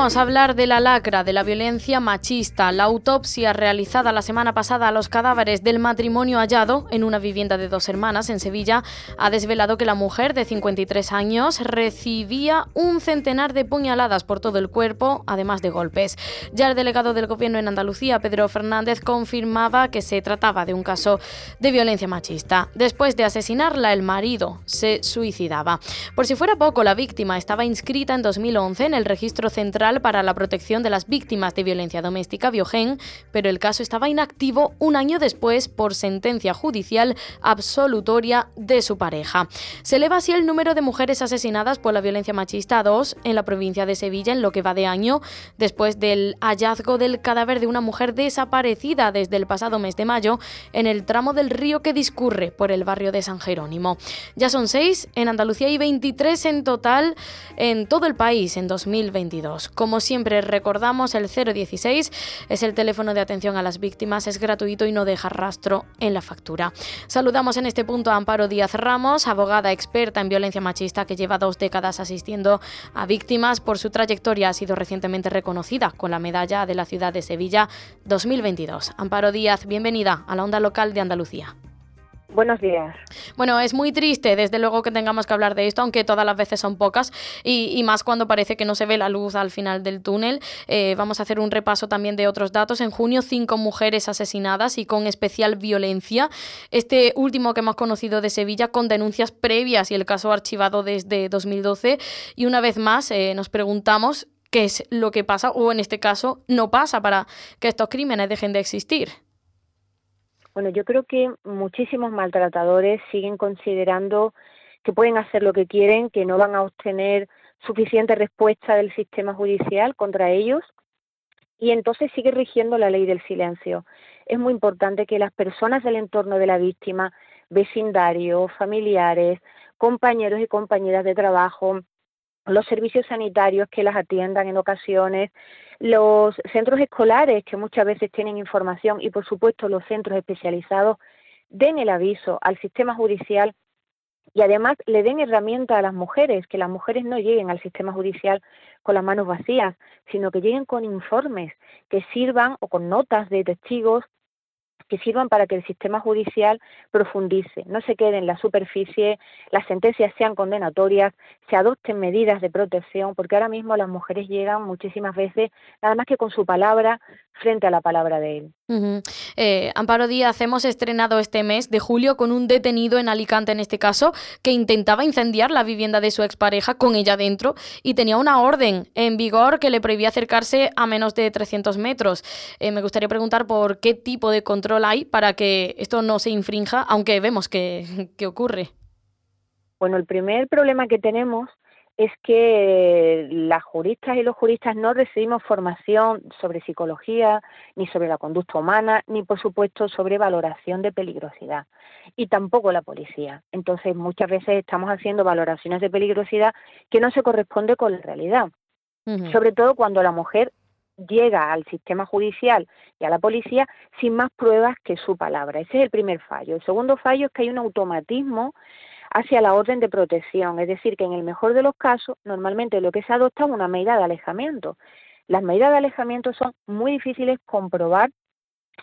Volvemos a hablar de la lacra, de la violencia machista. La autopsia realizada la semana pasada a los cadáveres del matrimonio hallado en una vivienda de dos hermanas en Sevilla ha desvelado que la mujer de 53 años recibía un centenar de puñaladas por todo el cuerpo, además de golpes. Ya el delegado del gobierno en Andalucía, Pedro Fernández, confirmaba que se trataba de un caso de violencia machista. Después de asesinarla, el marido se suicidaba. Por si fuera poco, la víctima estaba inscrita en 2011 en el registro Central para la Protección de las Víctimas de Violencia Doméstica, Biogen, pero el caso estaba inactivo un año después por sentencia judicial absolutoria de su pareja. Se eleva así el número de mujeres asesinadas por la violencia machista a dos en la provincia de Sevilla en lo que va de año, después del hallazgo del cadáver de una mujer desaparecida desde el pasado mes de mayo en el tramo del río que discurre por el barrio de San Jerónimo. Ya son seis en Andalucía y 23 en total en todo el país en 2022. Como siempre recordamos, el 016 es el teléfono de atención a las víctimas, es gratuito y no deja rastro en la factura. Saludamos en este punto a Amparo Díaz Ramos, abogada experta en violencia machista que lleva dos décadas asistiendo a víctimas. Por su trayectoria ha sido recientemente reconocida con la medalla de la ciudad de Sevilla 2022. Amparo Díaz, bienvenida a la onda local de Andalucía. Buenos días. Bueno, es muy triste, desde luego, que tengamos que hablar de esto, aunque todas las veces son pocas, y, más cuando parece que no se ve la luz al final del túnel. Eh, vamos a hacer un repaso también de otros datos. En junio, cinco mujeres asesinadas y con especial violencia. Este último que hemos conocido de Sevilla, con denuncias previas y el caso archivado desde 2012. Y una vez más, eh, nos preguntamos qué es lo que pasa, o en este caso, no pasa para que estos crímenes dejen de existir. Bueno, yo creo que muchísimos maltratadores siguen considerando que pueden hacer lo que quieren, que no van a obtener suficiente respuesta del sistema judicial contra ellos y entonces sigue rigiendo la ley del silencio. Es muy importante que las personas del entorno de la víctima, vecindarios, familiares, compañeros y compañeras de trabajo, los servicios sanitarios que las atiendan en ocasiones, los centros escolares que muchas veces tienen información y por supuesto los centros especializados den el aviso al sistema judicial y además le den herramientas a las mujeres, que las mujeres no lleguen al sistema judicial con las manos vacías, sino que lleguen con informes que sirvan o con notas de testigos que sirvan para que el sistema judicial profundice, no se quede en la superficie, las sentencias sean condenatorias, se adopten medidas de protección, porque ahora mismo las mujeres llegan muchísimas veces nada más que con su palabra frente a la palabra de él. Eh, Amparo Díaz, hemos estrenado este mes de julio con un detenido en Alicante, en este caso, que intentaba incendiar la vivienda de su expareja con ella dentro y tenía una orden en vigor que le prohibía acercarse a menos de 300 metros. Eh, me gustaría preguntar por qué tipo de control hay para que esto no se infrinja, aunque vemos que, que ocurre. Bueno, el primer problema que tenemos es que las juristas y los juristas no recibimos formación sobre psicología, ni sobre la conducta humana, ni por supuesto sobre valoración de peligrosidad, y tampoco la policía. Entonces muchas veces estamos haciendo valoraciones de peligrosidad que no se corresponde con la realidad, sobre todo cuando la mujer llega al sistema judicial y a la policía sin más pruebas que su palabra. Ese es el primer fallo. El segundo fallo es que hay un automatismo hacia la orden de protección, es decir, que en el mejor de los casos, normalmente lo que se adopta es una medida de alejamiento. Las medidas de alejamiento son muy difíciles comprobar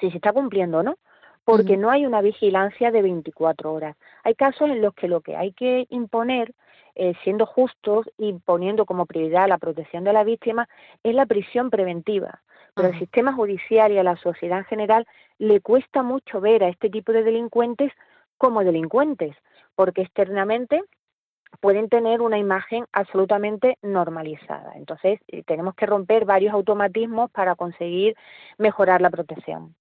si se está cumpliendo o no, porque no hay una vigilancia de 24 horas. Hay casos en los que lo que hay que imponer, eh, siendo justos y poniendo como prioridad la protección de la víctima, es la prisión preventiva. Pero al sistema judicial y a la sociedad en general le cuesta mucho ver a este tipo de delincuentes como delincuentes, porque externamente pueden tener una imagen absolutamente normalizada. Entonces, eh, tenemos que romper varios automatismos para conseguir mejorar la protección.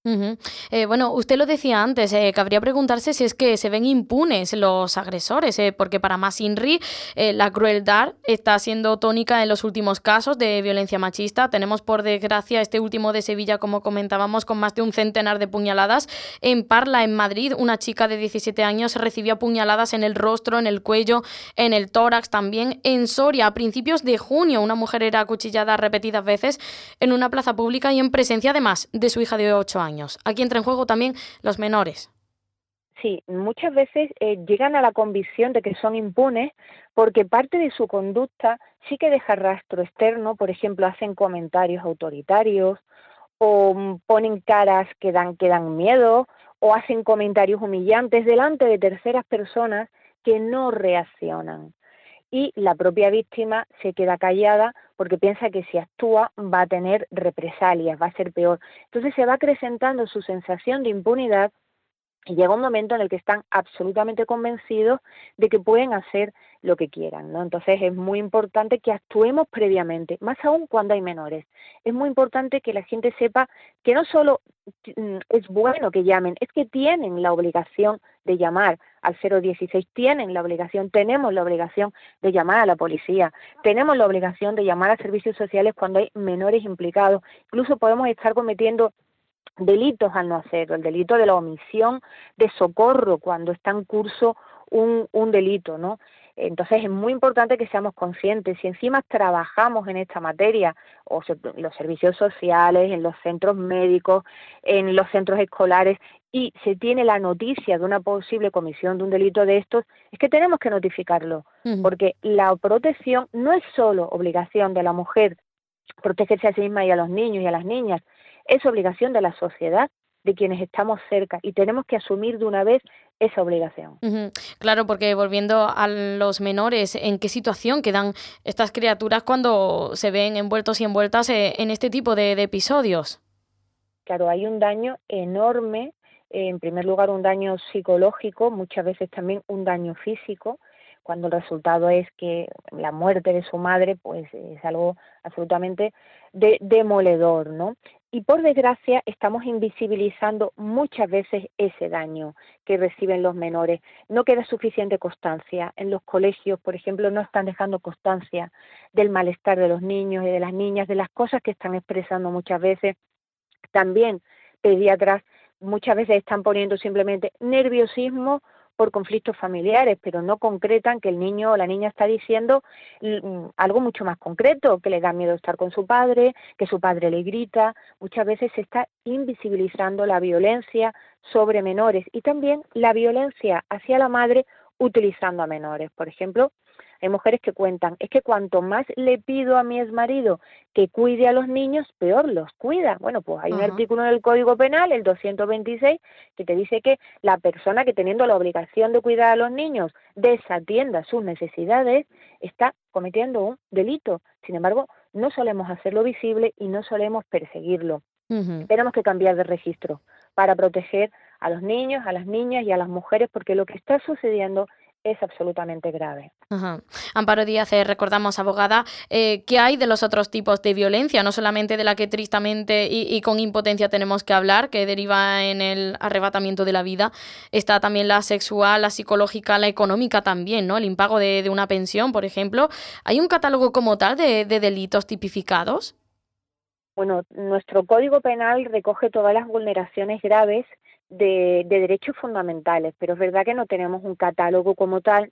Eh, bueno, usted lo decía antes, eh, cabría preguntarse si es que se ven impunes los agresores, porque para más INRI la crueldad está siendo tónica en los últimos casos de violencia machista. Tenemos, por desgracia, este último de Sevilla, como comentábamos, con más de un centenar de puñaladas. En Parla, en Madrid, una chica de 17 años recibió puñaladas en el rostro, en el cuello, en el tórax también. En Soria, a principios de junio, una mujer era acuchillada repetidas veces en una plaza pública y en presencia además de su hija de 8 años. Aquí entra en juego también los menores. Sí, muchas veces eh, llegan a la convicción de que son impunes porque parte de su conducta sí que deja rastro externo, por ejemplo, hacen comentarios autoritarios o ponen caras que dan, que dan miedo o hacen comentarios humillantes delante de terceras personas que no reaccionan. Y la propia víctima se queda callada porque piensa que si actúa va a tener represalias, va a ser peor. Entonces se va acrecentando su sensación de impunidad y llega un momento en el que están absolutamente convencidos de que pueden hacer lo que quieran, ¿no? Entonces es muy importante que actuemos previamente, más aún cuando hay menores. Es muy importante que la gente sepa que no solo mm, es bueno que llamen, es que tienen la obligación de llamar al 016, tienen la obligación, tenemos la obligación de llamar a la policía, tenemos la obligación de llamar a servicios sociales cuando hay menores implicados, incluso podemos estar cometiendo delitos al no hacerlo, el delito de la omisión de socorro cuando está en curso un, un delito, ¿no? Entonces es muy importante que seamos conscientes. Si encima trabajamos en esta materia, o los servicios sociales, en los centros médicos, en los centros escolares, y se tiene la noticia de una posible comisión de un delito de estos, es que tenemos que notificarlo, porque la protección no es solo obligación de la mujer protegerse a sí misma y a los niños y a las niñas, es obligación de la sociedad, de quienes estamos cerca, y tenemos que asumir de una vez esa obligación. Claro, porque volviendo a los menores, ¿en qué situación quedan estas criaturas cuando se ven envueltos y envueltas eh, en este tipo de, episodios? Claro, hay un daño enorme, en primer lugar un daño psicológico, muchas veces también un daño físico, cuando el resultado es que la muerte de su madre, pues es algo absolutamente demoledor, ¿no? Y por desgracia estamos invisibilizando muchas veces ese daño que reciben los menores. No queda suficiente constancia. En los colegios, por ejemplo, no están dejando constancia del malestar de los niños y de las niñas, de las cosas que están expresando muchas veces. También pediatras muchas veces están poniendo simplemente nerviosismo por conflictos familiares, pero no concretan que el niño o la niña está diciendo mm, algo mucho más concreto, que le da miedo estar con su padre, que su padre le grita. Muchas veces se está invisibilizando la violencia sobre menores y también la violencia hacia la madre utilizando a menores. Por ejemplo, hay mujeres que cuentan, es que cuanto más le pido a mi exmarido que cuide a los niños, peor los cuida. Bueno, pues hay un artículo en el Código Penal, el 226, que te dice que la persona que teniendo la obligación de cuidar a los niños desatienda sus necesidades, está cometiendo un delito. Sin embargo, no solemos hacerlo visible y no solemos perseguirlo. Tenemos que cambiar de registro para proteger a los niños, a las niñas y a las mujeres, porque lo que está sucediendo es absolutamente grave. Amparo Díaz, eh, recordamos, abogada, eh, ¿qué hay de los otros tipos de violencia? No solamente de la que tristemente y, con impotencia tenemos que hablar, que deriva en el arrebatamiento de la vida, está también la sexual, la psicológica, la económica también, ¿no? El impago de, una pensión, por ejemplo. ¿Hay un catálogo como tal de delitos tipificados? Bueno, nuestro Código Penal recoge todas las vulneraciones graves de, derechos fundamentales, pero es verdad que no tenemos un catálogo como tal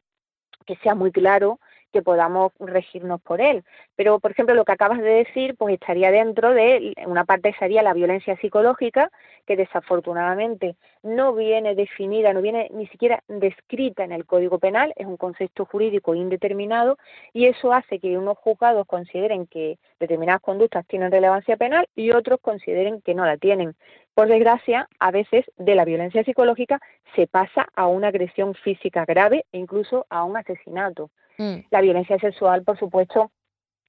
que sea muy claro que podamos regirnos por él. Pero, por ejemplo, lo que acabas de decir, pues estaría dentro de, una parte sería la violencia psicológica, que desafortunadamente no viene definida, no viene ni siquiera descrita en el Código Penal, es un concepto jurídico indeterminado, y eso hace que unos juzgados consideren que determinadas conductas tienen relevancia penal y otros consideren que no la tienen. Por desgracia, a veces de la violencia psicológica se pasa a una agresión física grave e incluso a un asesinato. Mm. La violencia sexual, por supuesto,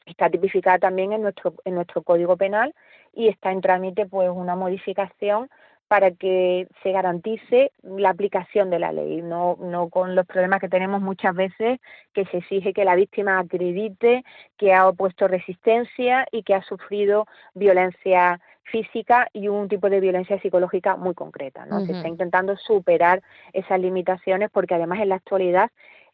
está tipificada también en nuestro, en nuestro Código Penal y está en trámite pues una modificación para que se garantice la aplicación de la ley, no, no con los problemas que tenemos muchas veces, que se exige que la víctima acredite que ha opuesto resistencia y que ha sufrido violencia física y un tipo de violencia psicológica muy concreta. ¿no? Se está intentando superar esas limitaciones porque además en la actualidad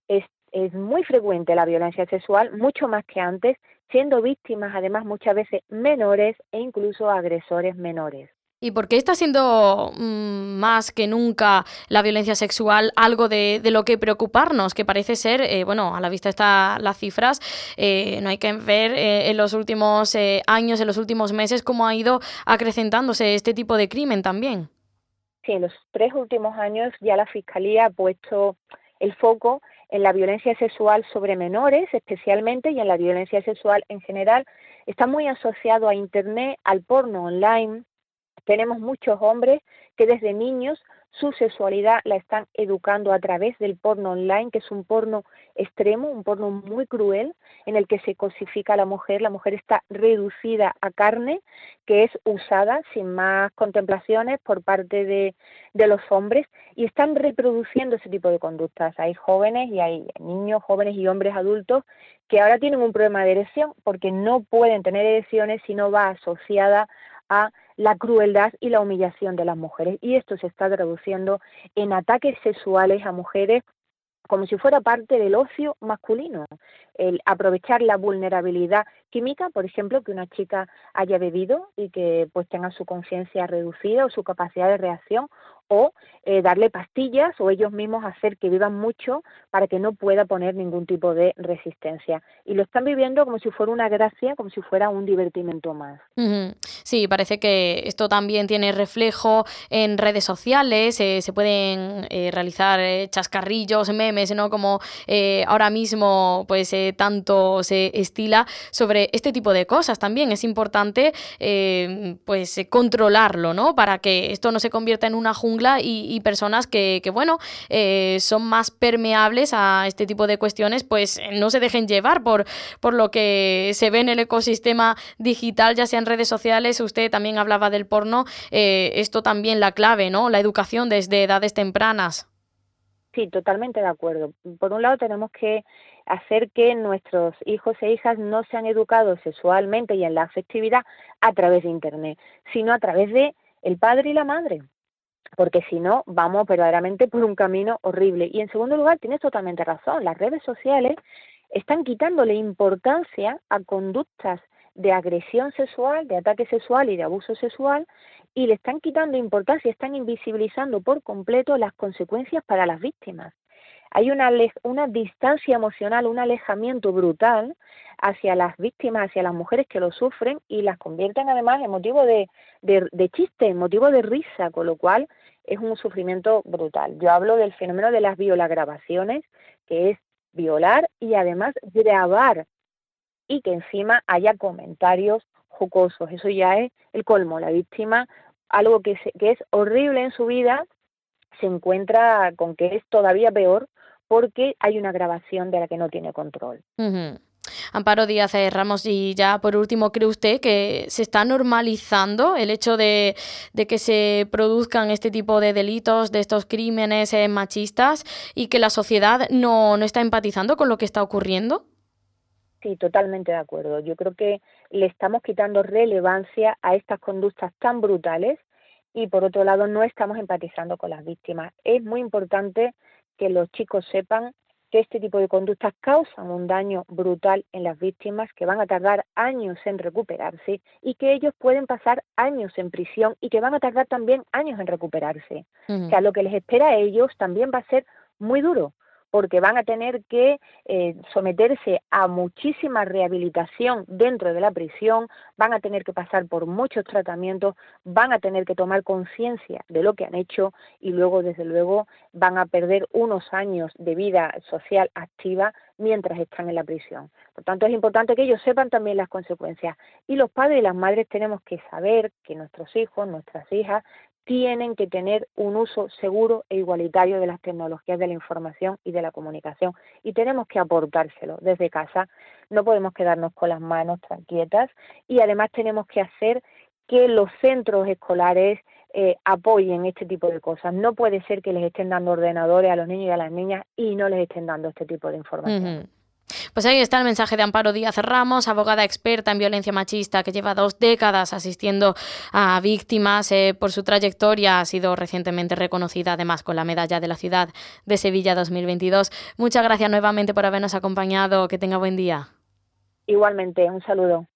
es, es muy frecuente la violencia sexual, mucho más que antes, siendo víctimas además muchas veces menores e incluso agresores menores. ¿Y por qué está siendo mm, más que nunca la violencia sexual algo de, lo que preocuparnos? Que parece ser, eh, bueno, a la vista están las cifras, eh, no hay que ver eh, en los últimos años, en los últimos meses, cómo ha ido acrecentándose este tipo de crimen también. Sí, en los tres últimos años ya la Fiscalía ha puesto el foco en la violencia sexual sobre menores especialmente y en la violencia sexual en general. Está muy asociado a Internet, al porno online, tenemos muchos hombres que desde niños su sexualidad la están educando a través del porno online, que es un porno extremo, un porno muy cruel, en el que se cosifica a la mujer, la mujer está reducida a carne, que es usada sin más contemplaciones por parte de, de los hombres, y están reproduciendo ese tipo de conductas. Hay jóvenes y hay niños, jóvenes y hombres adultos que ahora tienen un problema de erección porque no pueden tener erecciones si no va asociada a la crueldad y la humillación de las mujeres. Y esto se está traduciendo en ataques sexuales a mujeres como si fuera parte del ocio masculino, el aprovechar la vulnerabilidad química, por ejemplo, que una chica haya bebido y que pues tenga su conciencia reducida o su capacidad de reacción, o eh, darle pastillas o ellos mismos hacer que vivan mucho para que no pueda poner ningún tipo de resistencia. Y lo están viviendo como si fuera una gracia, como si fuera un divertimento más. Sí, parece que esto también tiene reflejo en redes sociales, eh, se pueden eh, realizar chascarrillos, memes, ¿no? Como ahora mismo pues tanto se estila sobre este tipo de cosas. También es importante pues controlarlo, ¿no? Para que esto no se convierta en una jungla y, personas que, bueno, eh, son más permeables a este tipo de cuestiones, pues no se dejen llevar por, por lo que se ve en el ecosistema digital, ya sea en redes sociales, usted también hablaba del porno, eh, esto también la clave, ¿no? La educación desde edades tempranas. Sí, totalmente de acuerdo. Por un lado tenemos que hacer que nuestros hijos e hijas no sean educados sexualmente y en la afectividad a través de Internet, sino a través de el padre y la madre porque si no, vamos verdaderamente por un camino horrible. Y en segundo lugar, tienes totalmente razón, las redes sociales están quitándole importancia a conductas de agresión sexual, de ataque sexual y de abuso sexual, y le están quitando importancia, están invisibilizando por completo las consecuencias para las víctimas. Hay una, una distancia emocional, un alejamiento brutal hacia las víctimas, hacia las mujeres que lo sufren y las convierten además en motivo de, de, de chiste, en motivo de risa, con lo cual es un sufrimiento brutal. Yo hablo del fenómeno de las violagrabaciones, que es violar y además grabar y que encima haya comentarios jocosos. Eso ya es el colmo. La víctima, algo que, que es horrible en su vida, se encuentra con que es todavía peor porque hay una grabación de la que no tiene control. Amparo Díaz Ramos, y ya por último, ¿cree usted que se está normalizando el hecho de, que se produzcan este tipo de delitos, de estos crímenes eh, machistas y que la sociedad no, no está empatizando con lo que está ocurriendo? Sí, totalmente de acuerdo. Yo creo que le estamos quitando relevancia a estas conductas tan brutales y por otro lado no estamos empatizando con las víctimas. Es muy importante que los chicos sepan que este tipo de conductas causan un daño brutal en las víctimas que van a tardar años en recuperarse y que ellos pueden pasar años en prisión y que van a tardar también años en recuperarse. O sea, lo que les espera a ellos también va a ser muy duro, porque van a tener que eh, someterse a muchísima rehabilitación dentro de la prisión, van a tener que pasar por muchos tratamientos, van a tener que tomar conciencia de lo que han hecho y luego, desde luego, van a perder unos años de vida social activa mientras están en la prisión. Por tanto, es importante que ellos sepan también las consecuencias. Y los padres y las madres tenemos que saber que nuestros hijos, nuestras hijas, tienen que tener un uso seguro e igualitario de las tecnologías de la información y de la comunicación y tenemos que aportárselo desde casa. No podemos quedarnos con las manos tranquietas y además tenemos que hacer que los centros escolares eh, apoyen este tipo de cosas. No puede ser que les estén dando ordenadores a los niños y a las niñas y no les estén dando este tipo de información. Pues ahí está el mensaje de Amparo Díaz Ramos, abogada experta en violencia machista que lleva dos décadas asistiendo a víctimas. Eh, por su trayectoria ha sido recientemente reconocida además con la medalla de la ciudad de Sevilla 2022. Muchas gracias nuevamente por habernos acompañado. Que tenga buen día. Igualmente, un saludo.